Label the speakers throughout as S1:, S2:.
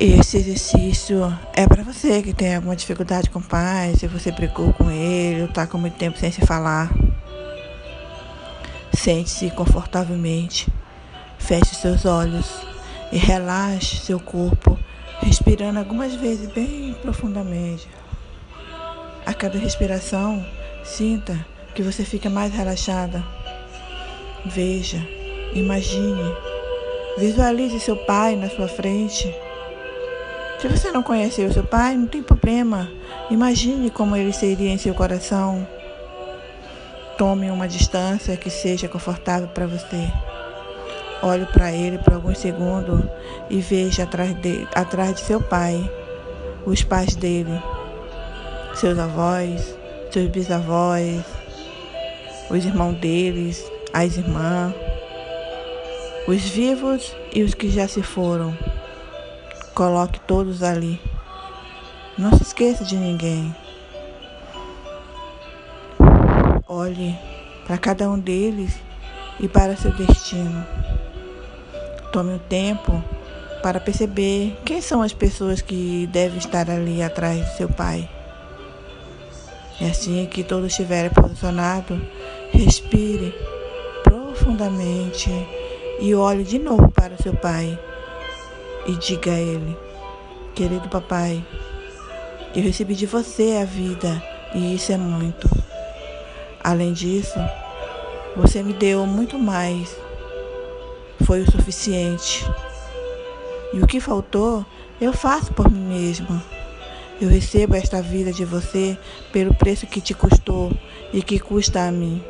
S1: Esse exercício é para você que tem alguma dificuldade com o pai, se você brigou com ele, ou está com muito tempo sem se falar. Sente-se confortavelmente, feche seus olhos e relaxe seu corpo, respirando algumas vezes bem profundamente. A cada respiração, sinta que você fica mais relaxada. Veja, imagine, visualize seu pai na sua frente se você não conheceu seu pai, não tem problema. Imagine como ele seria em seu coração. Tome uma distância que seja confortável para você. Olhe para ele por alguns segundos e veja atrás de, atrás de seu pai, os pais dele, seus avós, seus bisavós, os irmãos deles, as irmãs, os vivos e os que já se foram. Coloque todos ali. Não se esqueça de ninguém. Olhe para cada um deles e para seu destino. Tome o tempo para perceber quem são as pessoas que devem estar ali atrás do seu pai. E assim que todos estiverem posicionados, respire profundamente e olhe de novo para seu pai e diga a ele: Querido papai, eu recebi de você a vida e isso é muito. Além disso, você me deu muito mais. Foi o suficiente. E o que faltou, eu faço por mim mesmo. Eu recebo esta vida de você pelo preço que te custou e que custa a mim.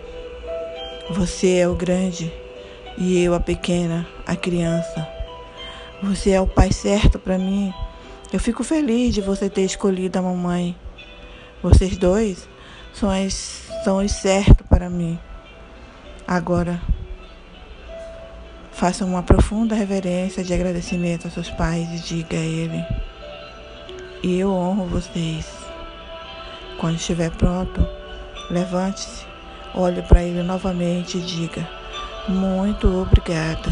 S1: Você é o grande e eu a pequena, a criança. Você é o pai certo para mim. Eu fico feliz de você ter escolhido a mamãe. Vocês dois são, as, são os certos para mim. Agora, faça uma profunda reverência de agradecimento aos seus pais e diga a ele: eu honro vocês. Quando estiver pronto, levante-se, olhe para ele novamente e diga: Muito obrigada.